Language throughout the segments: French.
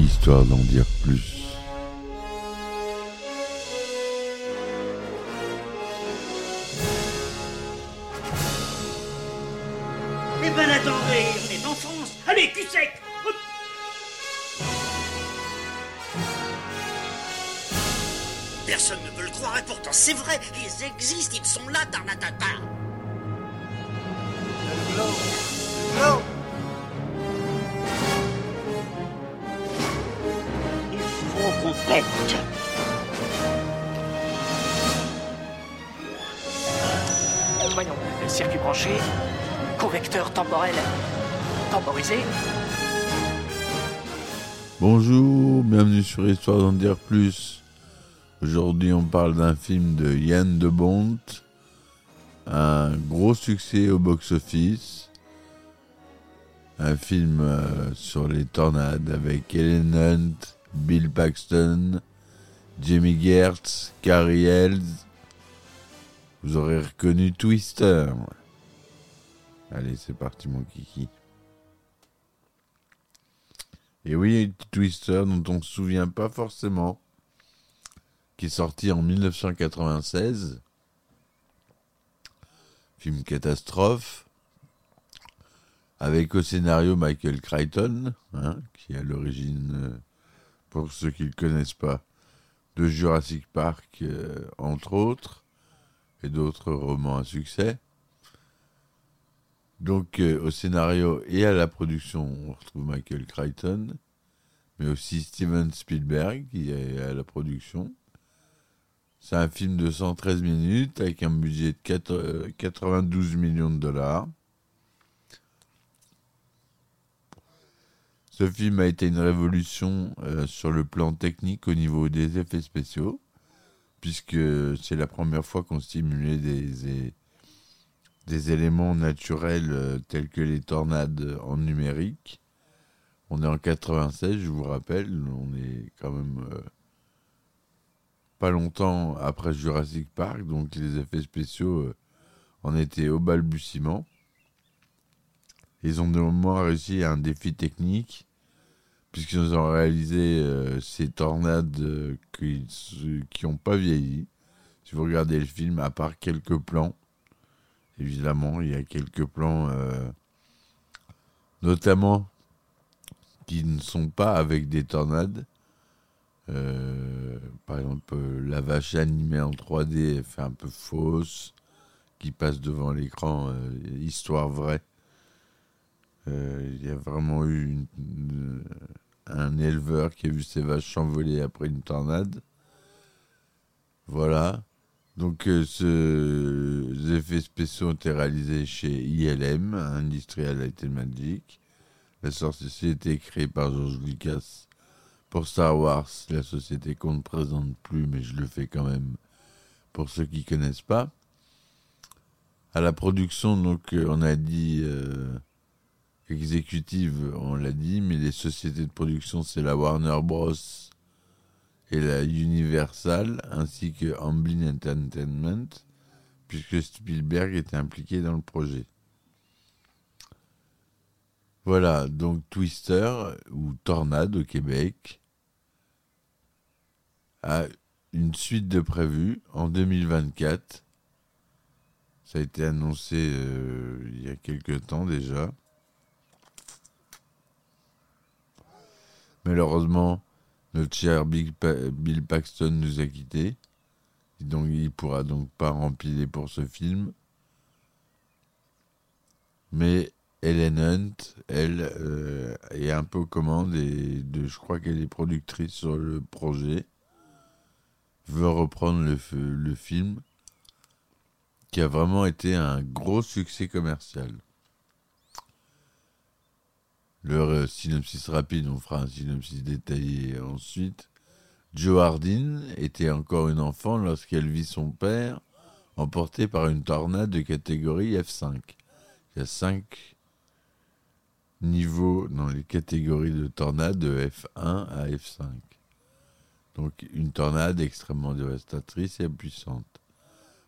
histoire d'en dire plus. Eh ben attendez, on est en. Allez, cul sec. Personne ne veut le croire et pourtant c'est vrai, ils existent, ils sont là, Tarnatata. Bonjour, bienvenue sur Histoire d'en dire plus. Aujourd'hui, on parle d'un film de Yann de Bont, un gros succès au box-office. Un film euh, sur les tornades avec Ellen Hunt, Bill Paxton, Jamie Gertz, Carrie Ells. Vous aurez reconnu Twister. Allez, c'est parti, mon kiki. Et oui, Twister, dont on ne se souvient pas forcément, qui est sorti en 1996. Film catastrophe, avec au scénario Michael Crichton, hein, qui est à l'origine, euh, pour ceux qui ne le connaissent pas, de Jurassic Park, euh, entre autres, et d'autres romans à succès. Donc euh, au scénario et à la production, on retrouve Michael Crichton, mais aussi Steven Spielberg qui est à la production. C'est un film de 113 minutes avec un budget de 4 euh, 92 millions de dollars. Ce film a été une révolution euh, sur le plan technique au niveau des effets spéciaux, puisque c'est la première fois qu'on stimulait des, des éléments naturels euh, tels que les tornades en numérique. On est en 96, je vous rappelle, on est quand même euh, pas longtemps après Jurassic Park, donc les effets spéciaux euh, en étaient au balbutiement. Ils ont néanmoins réussi à un défi technique, puisqu'ils ont réalisé ces tornades qui n'ont pas vieilli. Si vous regardez le film, à part quelques plans, évidemment, il y a quelques plans, euh, notamment qui ne sont pas avec des tornades. Euh, par exemple, euh, la vache animée en 3D elle fait un peu fausse, qui passe devant l'écran, histoire vraie. Il y a vraiment eu un éleveur qui a vu ses vaches s'envoler après une tornade. Voilà. Donc, ce, les effets spéciaux ont été réalisés chez ILM, Industrial Light Magic. La société créée par George Lucas pour Star Wars. La société qu'on ne présente plus, mais je le fais quand même pour ceux qui connaissent pas. À la production, donc, euh, on a dit euh, exécutive, on l'a dit, mais les sociétés de production, c'est la Warner Bros. et la Universal, ainsi que Amblin Entertainment, puisque Spielberg était impliqué dans le projet. Voilà, donc Twister, ou Tornade au Québec, a une suite de prévues en 2024. Ça a été annoncé euh, il y a quelques temps déjà. Malheureusement, notre cher Bill Paxton nous a quittés. Donc, il pourra donc pas remplir pour ce film. Mais Ellen Hunt, elle, euh, est un peu aux commandes et je crois qu'elle est productrice sur le projet. Veut reprendre le, le film qui a vraiment été un gros succès commercial. Le euh, synopsis rapide, on fera un synopsis détaillé ensuite. Joe Hardin était encore une enfant lorsqu'elle vit son père emporté par une tornade de catégorie F5. Il y a cinq niveaux dans les catégories de tornades de F1 à F5. Donc une tornade extrêmement dévastatrice et puissante.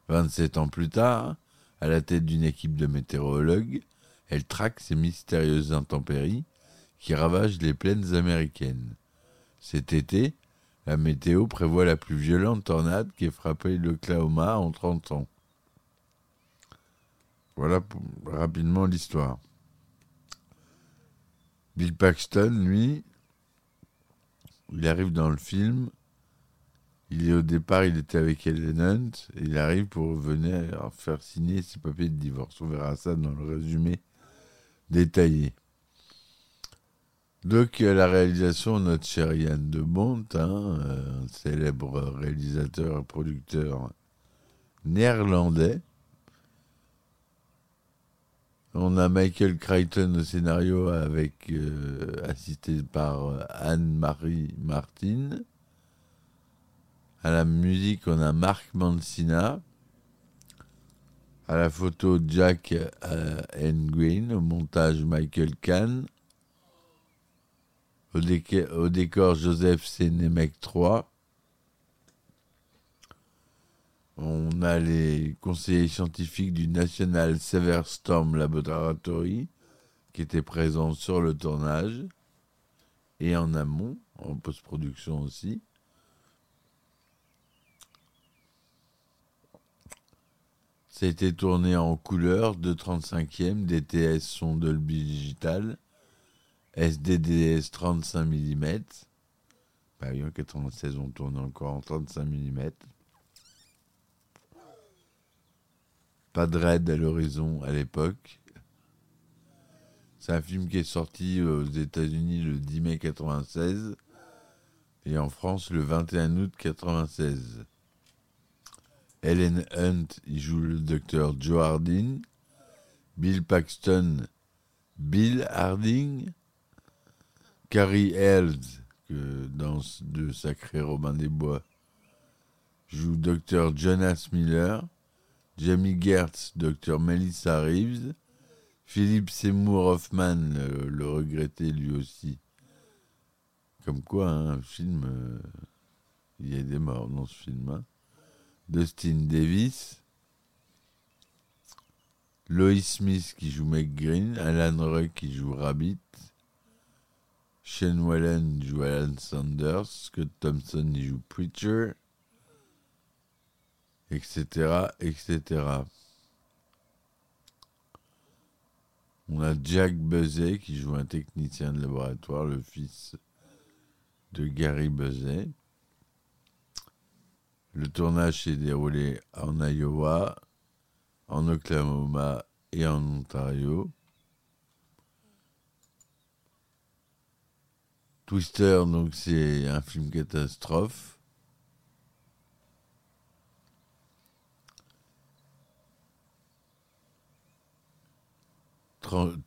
27 ans plus tard, à la tête d'une équipe de météorologues, elle traque ces mystérieuses intempéries qui ravagent les plaines américaines. Cet été, la météo prévoit la plus violente tornade qui ait frappé l'Oklahoma en 30 ans. Voilà rapidement l'histoire. Bill Paxton, lui, il arrive dans le film. Il est au départ, il était avec Ellen Hunt. il arrive pour venir faire signer ses papiers de divorce. On verra ça dans le résumé détaillé. Donc, à la réalisation, notre cher Yann de Bont, hein, euh, un célèbre réalisateur et producteur néerlandais. On a Michael Crichton au scénario avec euh, assisté par euh, Anne-Marie Martin. À la musique, on a Mark Mancina. À la photo, Jack euh, Green. Au montage, Michael Kahn. Au, décor, Joseph Sénémec 3. On a les conseillers scientifiques du National Severe Storm Laboratory qui étaient présents sur le tournage et en amont, en post-production aussi. Ça a été tourné en couleur de 35e, DTS son Dolby Digital, SDDS 35 mm. En 96, on tourne encore en 35 mm. Pas de raid à l'horizon à l'époque. C'est un film qui est sorti aux États-Unis le 10 mai 96 et en France le 21 août 96. Ellen Hunt y joue le docteur Joe Harding. Bill Paxton, Bill Harding. Carrie Elves, que dans De Sacré Robin des Bois, joue docteur Jonas Miller. Jamie Gertz, docteur Melissa Reeves. Philippe Seymour Hoffman, le, regretté lui aussi. Comme quoi, hein, un film, euh, il y a des morts dans ce film. hein. Dustin Davis. Lois Smith qui joue Meg Green. Alan Ruck qui joue Rabbit. Shane Wallen joue Alan Sanders. Scott Thompson joue Preacher. Etc. Etc. On a Jack Buzet qui joue un technicien de laboratoire, le fils de Gary Buzet. Le tournage s'est déroulé en Iowa, en Oklahoma et en Ontario. Twister, donc c'est un film catastrophe.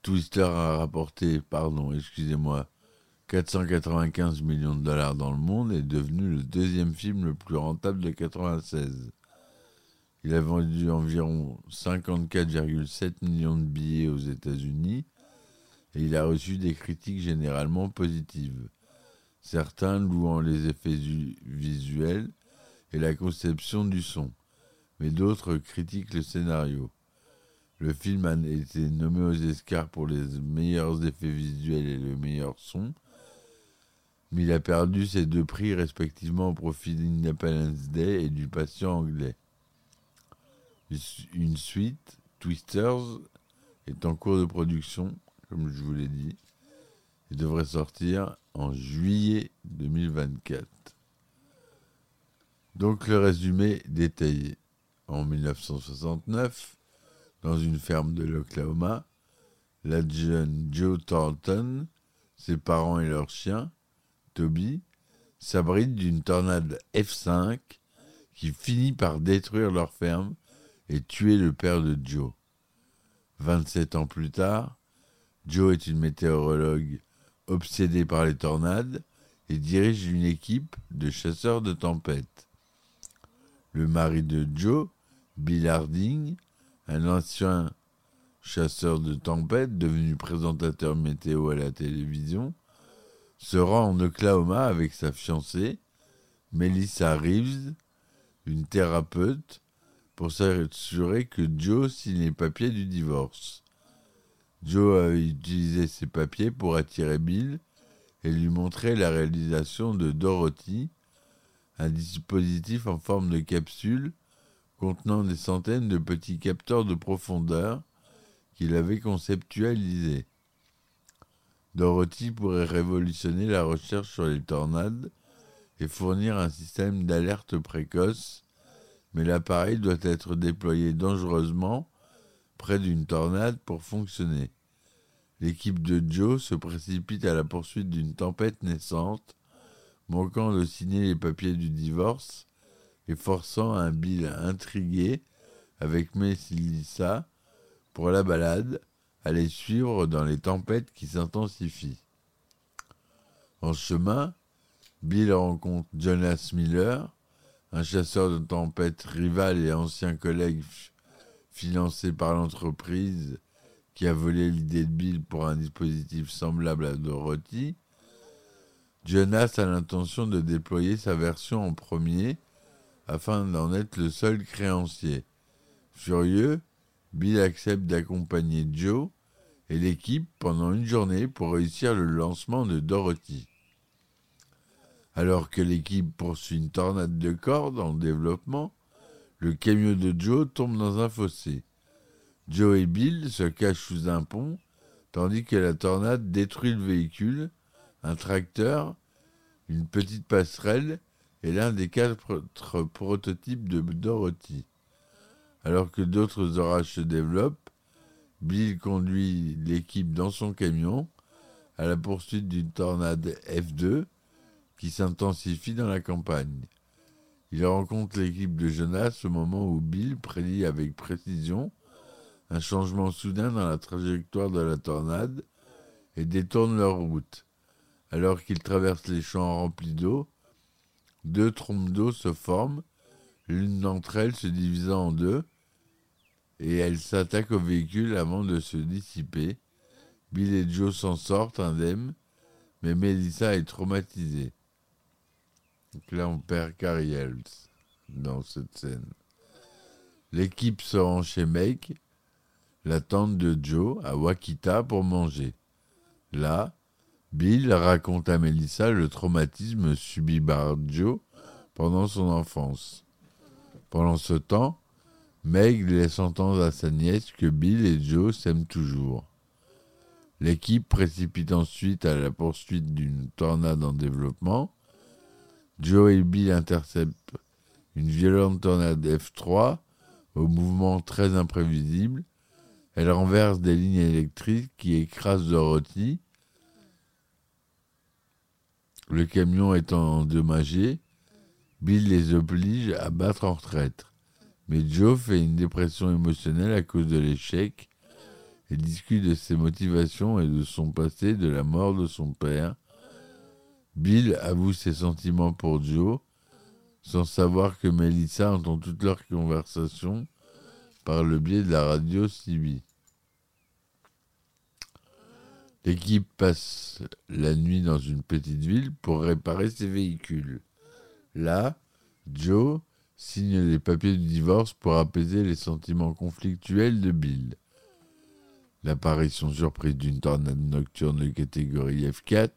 Twister a rapporté, pardon, excusez-moi, 495 millions de dollars dans le monde et est devenu le deuxième film le plus rentable de 96. Il a vendu environ 54,7 millions de billets aux États-Unis et il a reçu des critiques généralement positives. Certains louant les effets visuels et la conception du son, mais d'autres critiquent le scénario. Le film a été nommé aux Oscars pour les meilleurs effets visuels et le meilleur son, mais il a perdu ces deux prix respectivement au profit d'Independence Day et du patient anglais. Une suite, Twisters, est en cours de production, comme je vous l'ai dit, et devrait sortir en juillet 2024. Donc le résumé détaillé. En 1969, dans une ferme de l'Oklahoma, la jeune Joe Thornton, ses parents et leur chien, Toby, s'abritent d'une tornade F5 qui finit par détruire leur ferme et tuer le père de Joe. 27 ans plus tard, Joe est une météorologue obsédée par les tornades et dirige une équipe de chasseurs de tempêtes. Le mari de Joe, Bill Harding, un ancien chasseur de tempêtes devenu présentateur météo à la télévision, se rend en Oklahoma avec sa fiancée, Melissa Reeves, une thérapeute, pour s'assurer que Joe signe les papiers du divorce. Joe a utilisé ces papiers pour attirer Bill et lui montrer la réalisation de Dorothy, un dispositif en forme de capsule contenant des centaines de petits capteurs de profondeur qu'il avait conceptualisés. Dorothy pourrait révolutionner la recherche sur les tornades et fournir un système d'alerte précoce, mais l'appareil doit être déployé dangereusement près d'une tornade pour fonctionner. L'équipe de Joe se précipite à la poursuite d'une tempête naissante, manquant de signer les papiers du divorce et forçant un Bill intrigué avec Melissa pour la balade à les suivre dans les tempêtes qui s'intensifient. En chemin, Bill rencontre Jonas Miller, un chasseur de tempêtes rival et ancien collègue financé par l'entreprise qui a volé l'idée de Bill pour un dispositif semblable à Dorothy. Jonas a l'intention de déployer sa version en premier afin d'en être le seul créancier. Furieux, Bill accepte d'accompagner Joe et l'équipe pendant une journée pour réussir le lancement de Dorothy. Alors que l'équipe poursuit une tornade de cordes en développement, le camion de Joe tombe dans un fossé. Joe et Bill se cachent sous un pont, tandis que la tornade détruit le véhicule, un tracteur, une petite passerelle et l'un des quatre prototypes de Dorothy. Alors que d'autres orages se développent, Bill conduit l'équipe dans son camion à la poursuite d'une tornade F2 qui s'intensifie dans la campagne. Il rencontre l'équipe de Jonas au moment où Bill prédit avec précision un changement soudain dans la trajectoire de la tornade et détourne leur route. Alors qu'ils traversent les champs remplis d'eau, deux trompes d'eau se forment, l'une d'entre elles se divisant en deux, et elles s'attaquent au véhicule avant de se dissiper. Bill et Joe s'en sortent indemnes, mais Melissa est traumatisée. Donc là, on perd Carrie dans cette scène. L'équipe se rend chez Meg, la tante de Joe, à Wakita pour manger. Là, Bill raconte à Melissa le traumatisme subi par Joe pendant son enfance. Pendant ce temps, Meg laisse entendre à sa nièce que Bill et Joe s'aiment toujours. L'équipe précipite ensuite à la poursuite d'une tornade en développement. Joe et Bill interceptent une violente tornade F3 au mouvement très imprévisible. Elle renverse des lignes électriques qui écrasent Dorothy. Le camion étant endommagé, Bill les oblige à battre en retraite. Mais Joe fait une dépression émotionnelle à cause de l'échec et discute de ses motivations et de son passé, de la mort de son père. Bill avoue ses sentiments pour Joe, sans savoir que Melissa entend toute leur conversation par le biais de la radio CB. L'équipe passe la nuit dans une petite ville pour réparer ses véhicules. Là, Joe signe les papiers du divorce pour apaiser les sentiments conflictuels de Bill. L'apparition surprise d'une tornade nocturne de catégorie F4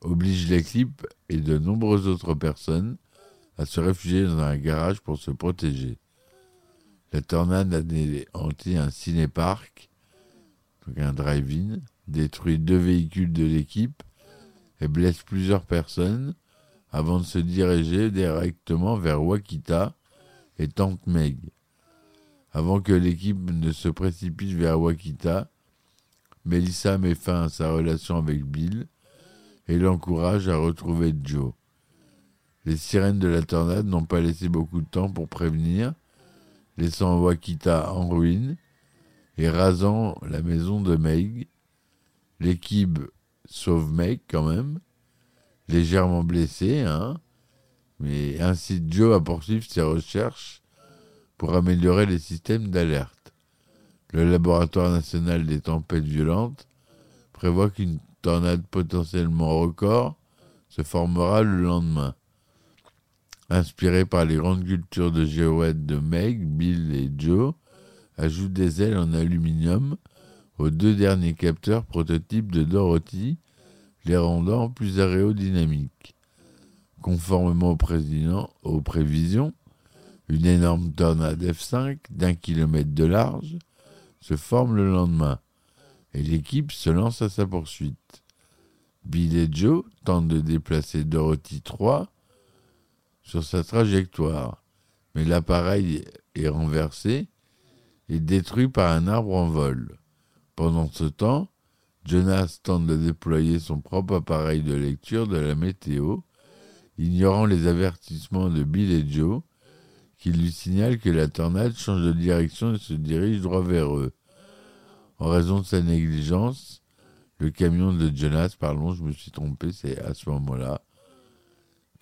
oblige l'équipe et de nombreuses autres personnes à se réfugier dans un garage pour se protéger. La tornade a anéantit un cinépark, donc un drive-in, détruit deux véhicules de l'équipe et blesse plusieurs personnes avant de se diriger directement vers Wakita et Tante Meg. Avant que l'équipe ne se précipite vers Wakita, Melissa met fin à sa relation avec Bill et l'encourage à retrouver Joe. Les sirènes de la tornade n'ont pas laissé beaucoup de temps pour prévenir, laissant Wakita en ruine et rasant la maison de Meg. L'équipe sauve Meg quand même, légèrement blessé, hein, mais incite Joe à poursuivre ses recherches pour améliorer les systèmes d'alerte. Le laboratoire national des tempêtes violentes prévoit qu'une tornade potentiellement record se formera le lendemain. Inspiré par les grandes cultures de géoètes de Meg, Bill et Joe, ajoute des ailes en aluminium aux deux derniers capteurs prototypes de Dorothy, les rendant plus aérodynamiques. Conformément aux prévisions, une énorme tornade F5 d'un kilomètre de large se forme le lendemain et l'équipe se lance à sa poursuite. Bill et Joe tentent de déplacer Dorothy 3 sur sa trajectoire, mais l'appareil est renversé et détruit par un arbre en vol. Pendant ce temps, Jonas tente de déployer son propre appareil de lecture de la météo, ignorant les avertissements de Bill et Joe, qui lui signalent que la tornade change de direction et se dirige droit vers eux. En raison de sa négligence, le camion de Jonas, pardon, je me suis trompé, c'est à ce moment-là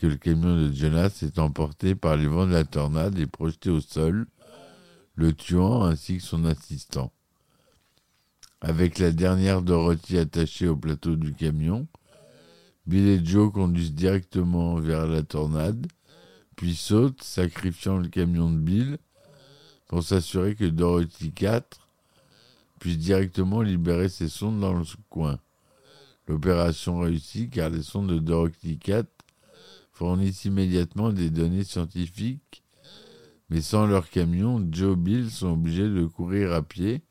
que le camion de Jonas est emporté par les vents de la tornade et projeté au sol, le tuant ainsi que son assistant. Avec la dernière Dorothy attachée au plateau du camion, Bill et Joe conduisent directement vers la tornade, puis sautent, sacrifiant le camion de Bill pour s'assurer que Dorothy 4 puisse directement libérer ses sondes dans le coin. L'opération réussit car les sondes de Dorothy 4 fournissent immédiatement des données scientifiques, mais sans leur camion, Joe Bill sont obligés de courir à pied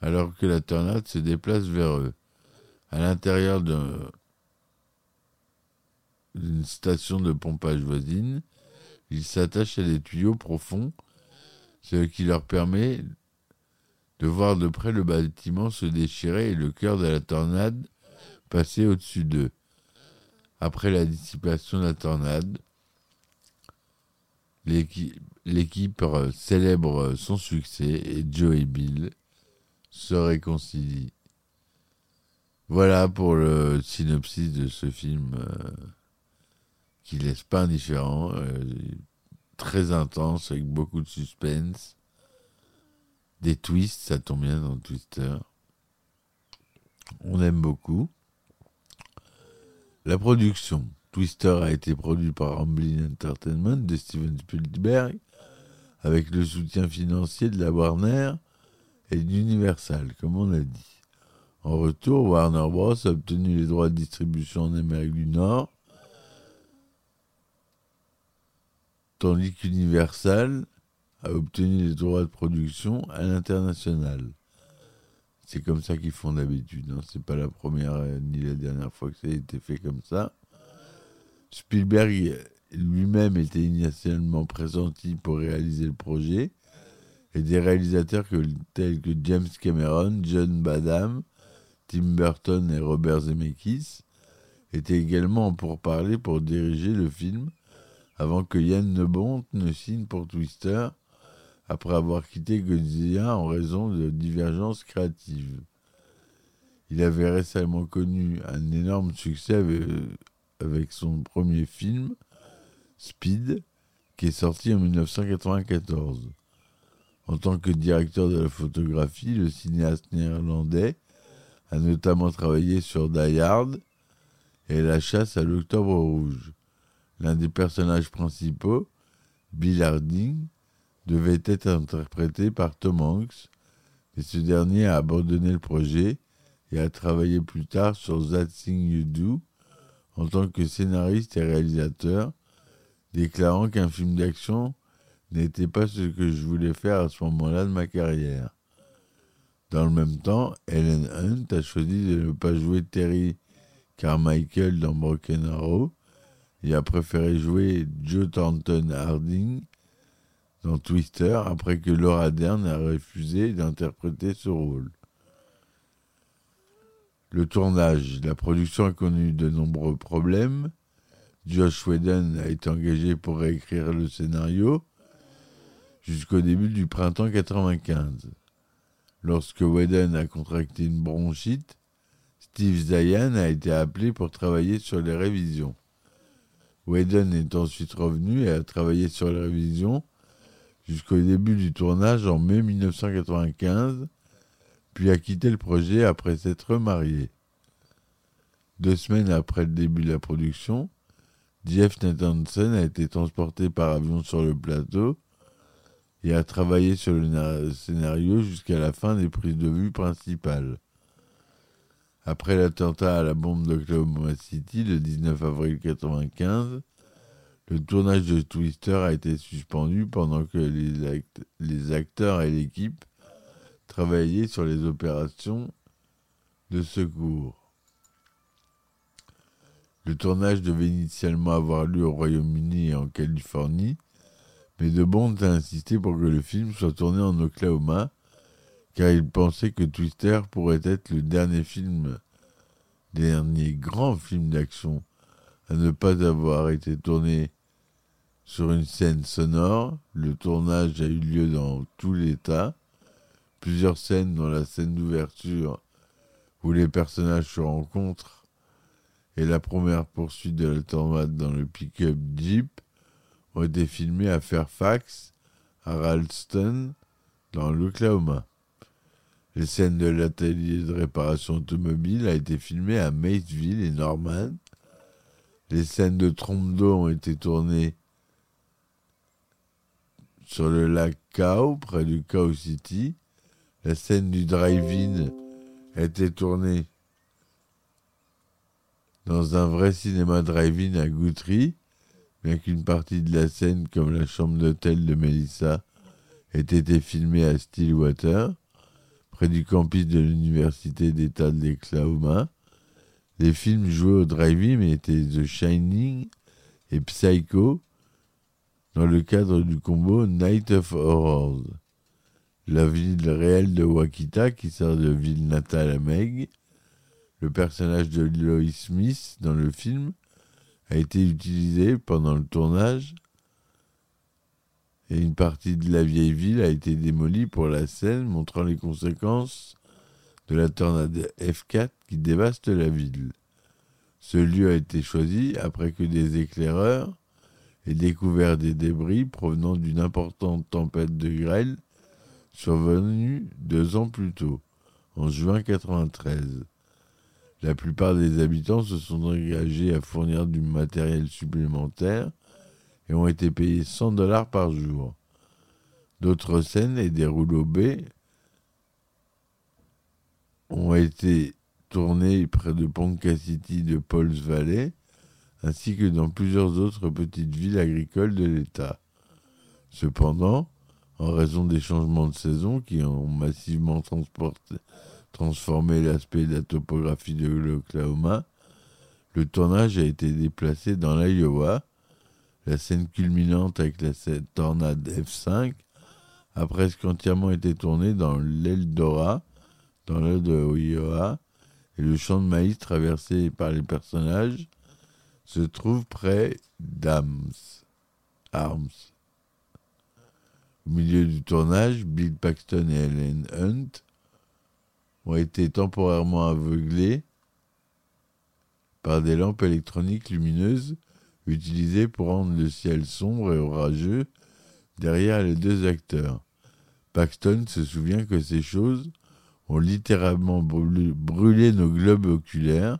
alors que la tornade se déplace vers eux. À l'intérieur d'une station de pompage voisine, ils s'attachent à des tuyaux profonds, ce qui leur permet de voir de près le bâtiment se déchirer et le cœur de la tornade passer au-dessus d'eux. Après la dissipation de la tornade, l'équipe célèbre son succès et Joe et Bill se réconcilient. Voilà pour le synopsis de ce film euh, qui laisse pas indifférent, euh, très intense avec beaucoup de suspense, des twists, ça tombe bien dans Twister. On aime beaucoup. La production. Twister a été produit par Amblin Entertainment de Steven Spielberg avec le soutien financier de la Warner et d'Universal, comme on a dit. En retour, Warner Bros. a obtenu les droits de distribution en Amérique du Nord, tandis qu'Universal a obtenu les droits de production à l'international. C'est comme ça qu'ils font d'habitude. Hein. C'est pas la première euh, ni la dernière fois que ça a été fait comme ça. Spielberg lui-même était initialement pressenti pour réaliser le projet, et des réalisateurs tels que James Cameron, John Badham, Tim Burton et Robert Zemeckis étaient également pour parler pour diriger le film avant que Yann Nebont ne signe pour Twister après avoir quitté Godzilla en raison de divergences créatives. Il avait récemment connu un énorme succès avec, avec son premier film, Speed, qui est sorti en 1994. En tant que directeur de la photographie, le cinéaste néerlandais a notamment travaillé sur Die et La chasse à l'Octobre rouge. L'un des personnages principaux, Bill Harding, devait être interprété par Tom Hanks, mais ce dernier a abandonné le projet et a travaillé plus tard sur That Thing You Do en tant que scénariste et réalisateur, déclarant qu'un film d'action n'était pas ce que je voulais faire à ce moment-là de ma carrière. Dans le même temps, Ellen Hunt a choisi de ne pas jouer Terry Carmichael dans Broken Arrow et a préféré jouer Joe Thornton Harding dans Twister après que Laura Dern a refusé d'interpréter ce rôle. Le tournage, la production a connu de nombreux problèmes. Josh Whedon a été engagé pour réécrire le scénario, jusqu'au début du printemps 95. Lorsque Whedon a contracté une bronchite, Steve Zayan a été appelé pour travailler sur les révisions. Whedon est ensuite revenu et a travaillé sur les révisions jusqu'au début du tournage en mai 1995, puis a quitté le projet après s'être marié. Deux semaines après le début de la production, Jeff Nathanson a été transporté par avion sur le plateau et a travaillé sur le scénario jusqu'à la fin des prises de vue principales. Après l'attentat à la bombe d'Oklahoma City le 19 avril 1995, le tournage de Twister a été suspendu pendant que les, act les acteurs et l'équipe travaillaient sur les opérations de secours. Le tournage devait initialement avoir lieu au Royaume-Uni et en Californie, mais De Bond a insisté pour que le film soit tourné en Oklahoma, car il pensait que Twister pourrait être le dernier film, dernier grand film d'action à ne pas avoir été tourné sur une scène sonore. Le tournage a eu lieu dans tout l'État. Plusieurs scènes, dont la scène d'ouverture où les personnages se rencontrent et la première poursuite de la tornade dans le pick-up Jeep, ont été filmées à Fairfax, à Ralston, dans l'Oklahoma. Les scènes de l'atelier de réparation automobile a été filmées à Maysville et Norman. Les scènes de trompe d'eau ont été tournées sur le lac Cow, près du Cow City. La scène du drive-in a été tournée dans un vrai cinéma drive-in à Guthrie, bien qu'une partie de la scène, comme la chambre d'hôtel de Melissa, ait été filmée à Stillwater, près du campus de l'Université d'État de l'Oklahoma. Les films joués au drive-in étaient The Shining et Psycho, dans le cadre du combo Night of Horrors. La ville réelle de Wakita, qui sert de ville natale à Meg, le personnage de Lois Smith dans le film, a été utilisé pendant le tournage et une partie de la vieille ville a été démolie pour la scène, montrant les conséquences de la tornade F4 qui dévaste la ville. Ce lieu a été choisi après que des éclaireurs et découvert des débris provenant d'une importante tempête de grêle survenue deux ans plus tôt, en juin 1993. La plupart des habitants se sont engagés à fournir du matériel supplémentaire et ont été payés 100 dollars par jour. D'autres scènes et des rouleaux B ont été tournés près de Ponca City de Pauls Valley ainsi que dans plusieurs autres petites villes agricoles de l'État. Cependant, en raison des changements de saison qui ont massivement transformé l'aspect de la topographie de l'Oklahoma, le tournage a été déplacé dans l'Iowa. La scène culminante avec la tornade F5 a presque entièrement été tournée dans l'Eldora, dans l'Iowa, et le champ de maïs traversé par les personnages se trouve près d'Arms. Arms. Au milieu du tournage, Bill Paxton et Helen Hunt ont été temporairement aveuglés par des lampes électroniques lumineuses utilisées pour rendre le ciel sombre et orageux derrière les deux acteurs. Paxton se souvient que ces choses ont littéralement brûlé nos globes oculaires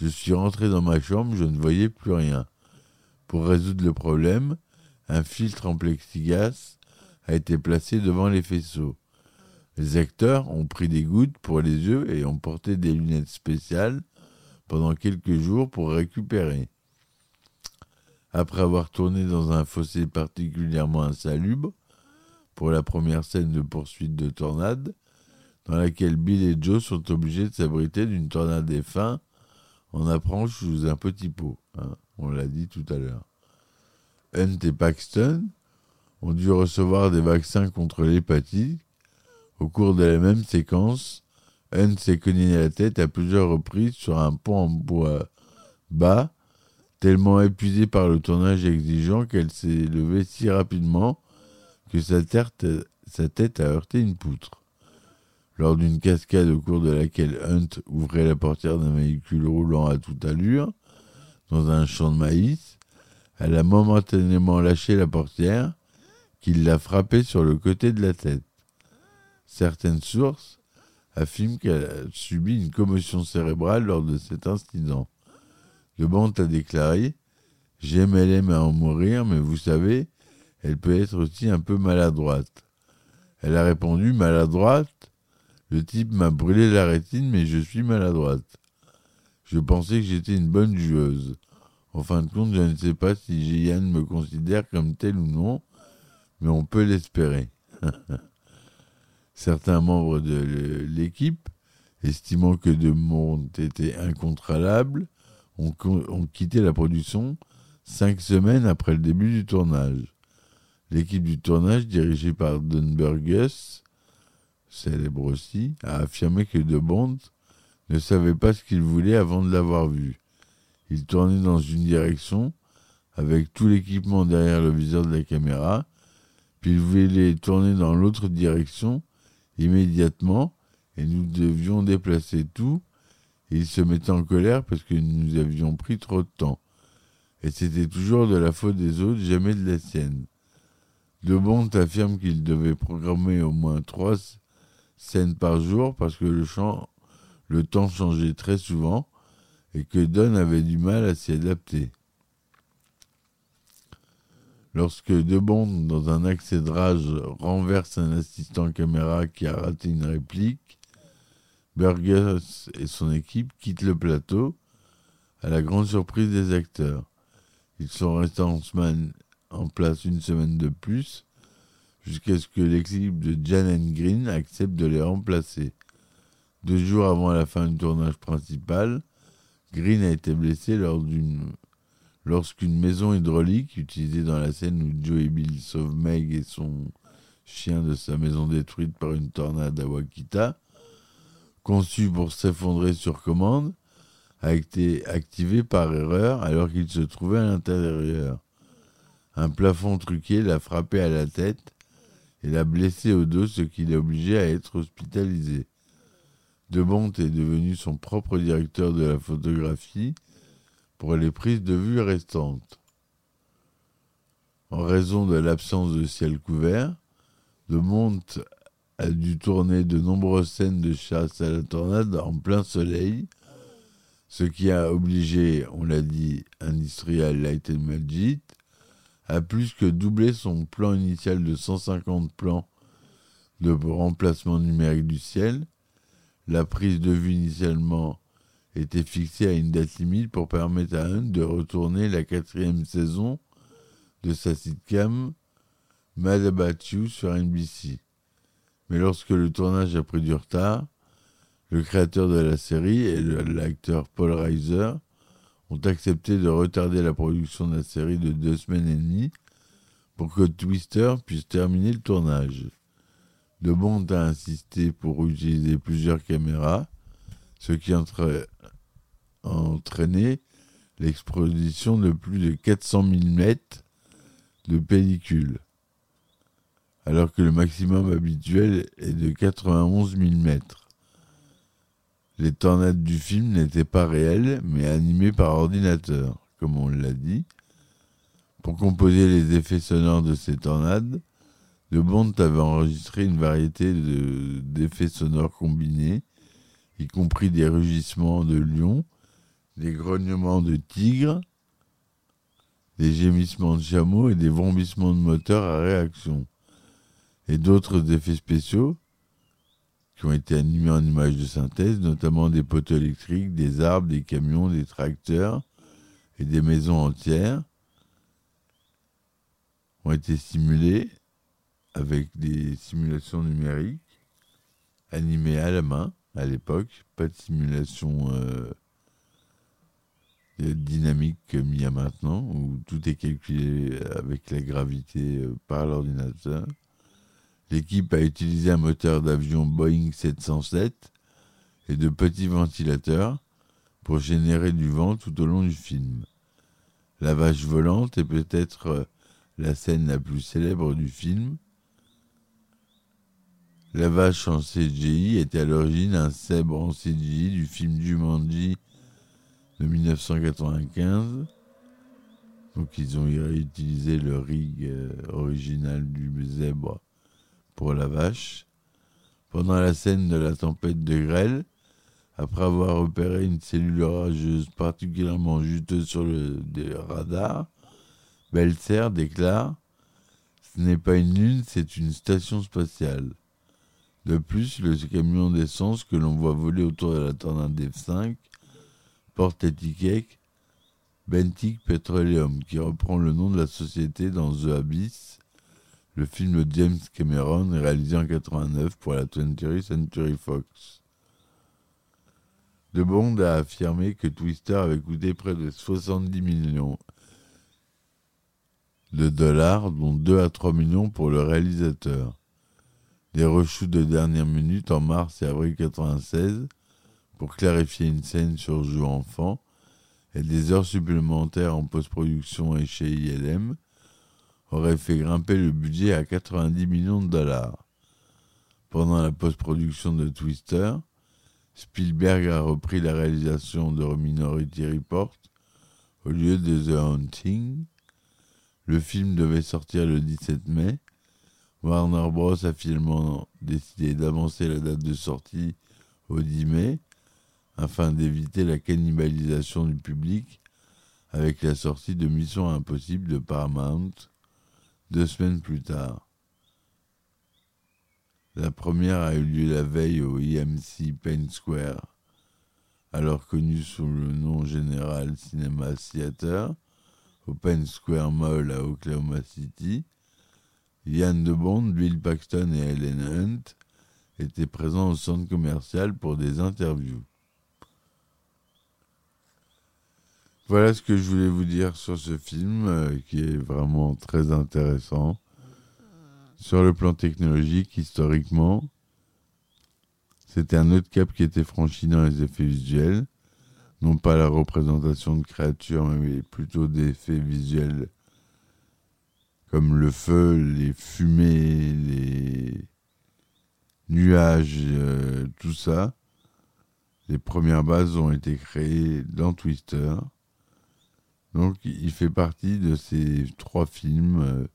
je suis rentré dans ma chambre, je ne voyais plus rien. Pour résoudre le problème, un filtre en plexiglas a été placé devant les faisceaux. Les acteurs ont pris des gouttes pour les yeux et ont porté des lunettes spéciales pendant quelques jours pour récupérer. Après avoir tourné dans un fossé particulièrement insalubre, pour la première scène de poursuite de tornade, dans laquelle Bill et Joe sont obligés de s'abriter d'une tornade F1 on apprend sous un petit pot. Hein, on l'a dit tout à l'heure. Hunt et Paxton ont dû recevoir des vaccins contre l'hépatite. Au cours de la même séquence, Hunt s'est cogné la tête à plusieurs reprises sur un pont en bois bas, tellement épuisée par le tournage exigeant qu'elle s'est levée si rapidement que sa tête a heurté une poutre lors d'une cascade au cours de laquelle Hunt ouvrait la portière d'un véhicule roulant à toute allure dans un champ de maïs, elle a momentanément lâché la portière qu'il l'a frappée sur le côté de la tête. Certaines sources affirment qu'elle a subi une commotion cérébrale lors de cet incident. Le Bond a déclaré J'aimais à en mourir, mais vous savez, elle peut être aussi un peu maladroite. Elle a répondu Maladroite Le type m'a brûlé la rétine, mais je suis maladroite. Je pensais que j'étais une bonne joueuse. En fin de compte, je ne sais pas si Jian me considère comme tel ou non, mais on peut l'espérer. Certains membres de l'équipe, estimant que De Monde était incontrôlable, ont, ont quitté la production cinq semaines après le début du tournage. L'équipe du tournage, dirigée par Don Burgess, célèbre aussi, a affirmé que De Bond ne savait pas ce qu'il voulait avant de l'avoir vu. Il tournait dans une direction, avec tout l'équipement derrière le viseur de la caméra, puis il voulait tourner dans l'autre direction immédiatement, et nous devions déplacer tout, il se mettait en colère parce que nous avions pris trop de temps. Et c'était toujours de la faute des autres, jamais de la sienne. De Bond affirme qu'il devait programmer au moins trois scènes par jour parce que le, temps changeait très souvent et que Don avait du mal à s'y adapter. Lorsque De Bond, dans un accès de rage, renverse un assistant caméra qui a raté une réplique, Burgess et son équipe quittent le plateau, à la grande surprise des acteurs. Ils sont restés en, semaine, en place une semaine de plus, jusqu'à ce que l'équipe de Jan Green accepte de les remplacer. Deux jours avant la fin du tournage principal, Green a été blessé lors d'une lorsqu'une maison hydraulique utilisée dans la scène où Joe et Bill sauvent Meg et son chien de sa maison détruite par une tornade à Wakita, conçue pour s'effondrer sur commande, a été activée par erreur alors qu'il se trouvait à l'intérieur. Un plafond truqué l'a frappé à la tête et l'a blessé au dos, ce qui l'a obligé à être hospitalisé. De Bont est devenu son propre directeur de la photographie pour les prises de vue restantes. En raison de l'absence de ciel couvert, De Monte a dû tourner de nombreuses scènes de chasse à la tornade en plein soleil, ce qui a obligé, on l'a dit, Industrial Light and Magic à plus que doubler son plan initial de 150 plans de remplacement numérique du ciel. La prise de vue initialement était fixée à une date limite pour permettre à Hunt de retourner la quatrième saison de sa sitcom Mad About You sur NBC. Mais lorsque le tournage a pris du retard, le créateur de la série et l'acteur Paul Reiser ont accepté de retarder la production de la série de deux semaines et demie pour que Twister puisse terminer le tournage. De Bond a insisté pour utiliser plusieurs caméras, ce qui a entraîné l'exposition de plus de 400 mm de pellicule, alors que le maximum habituel est de 91 mm. Les tornades du film n'étaient pas réelles, mais animées par ordinateur, comme on l'a dit. Pour composer les effets sonores de ces tornades, De Bond avait enregistré une variété d'effets sonores combinés, y compris des rugissements de lions, des grognements de tigres, des gémissements de chameaux et des vomissements de moteurs à réaction, et d'autres effets spéciaux, qui ont été animés en images de synthèse, notamment des poteaux électriques, des arbres, des camions, des tracteurs et des maisons entières, ont été simulés avec des simulations numériques animées à la main à l'époque, pas de simulation euh, dynamique comme il y a maintenant, où tout est calculé avec la gravité euh, par l'ordinateur. L'équipe a utilisé un moteur d'avion Boeing 707 et de petits ventilateurs pour générer du vent tout au long du film. La vache volante est peut-être euh, la scène la plus célèbre du film. La vache en CGI était à l'origine un cèbre en CGI du film Jumanji de 1995. Donc ils ont réutilisé le rig euh, original du zèbre pour la vache. Pendant la scène de la tempête de grêle, après avoir opéré une cellule orageuse particulièrement juteuse sur le radar, Belser déclare Ce n'est pas une lune, c'est une station spatiale. De plus, le camion d'essence que l'on voit voler autour de la tornade F5 porte l'étiquette Bentic Petroleum, qui reprend le nom de la société dans The Abyss, le film de James Cameron réalisé en 89 pour la 20th Century Fox. De Bond a affirmé que Twister avait coûté près de 70 millions de dollars, dont 2 à 3 millions pour le réalisateur. Des reshoots de dernière minute en mars et avril 96 pour clarifier une scène sur Joue enfant et des heures supplémentaires en post-production et chez ILM auraient fait grimper le budget à 90 millions de dollars. Pendant la post-production de Twister, Spielberg a repris la réalisation de Minority Report au lieu de The Haunting. Le film devait sortir le 17 mai. Warner Bros. a finalement décidé d'avancer la date de sortie au 10 mai afin d'éviter la cannibalisation du public avec la sortie de Mission Impossible de Paramount deux semaines plus tard. La première a eu lieu la veille au IMC Penn Square, alors connu sous le nom général Cinema Theater, au Penn Square Mall à Oklahoma City. Yann de Bond, Bill Paxton et Helen Hunt étaient présents au centre commercial pour des interviews. Voilà ce que je voulais vous dire sur ce film euh, qui est vraiment très intéressant. Sur le plan technologique, historiquement, c'était un autre cap qui était franchi dans les effets visuels. Non pas la représentation de créatures, mais plutôt des effets visuels comme le feu, les fumées, les nuages, euh, tout ça. Les premières bases ont été créées dans Twister. Donc il fait partie de ces trois films euh,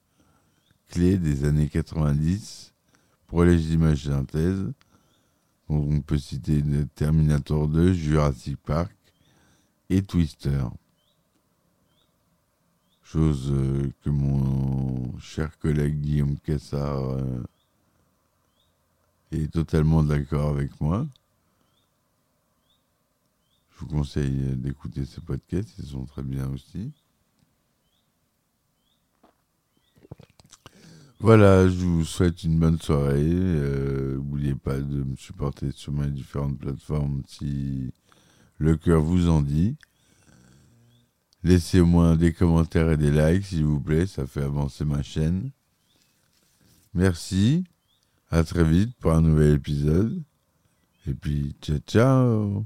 clés des années 90 pour les images synthèse. on peut citer Terminator 2, Jurassic Park et Twister. Chose euh, que mon cher collègue Guillaume Cassard euh, est totalement d'accord avec moi. Vous conseille d'écouter ces podcasts, ils sont très bien aussi. Voilà, je vous souhaite une bonne soirée. N'oubliez euh, pas de me supporter sur mes différentes plateformes si le cœur vous en dit. Laissez au moins des commentaires et des likes, s'il vous plaît, ça fait avancer ma chaîne. Merci, à très vite pour un nouvel épisode. Et puis, ciao, ciao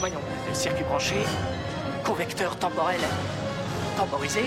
Voyons, circuit branché, correcteur temporel temporisé,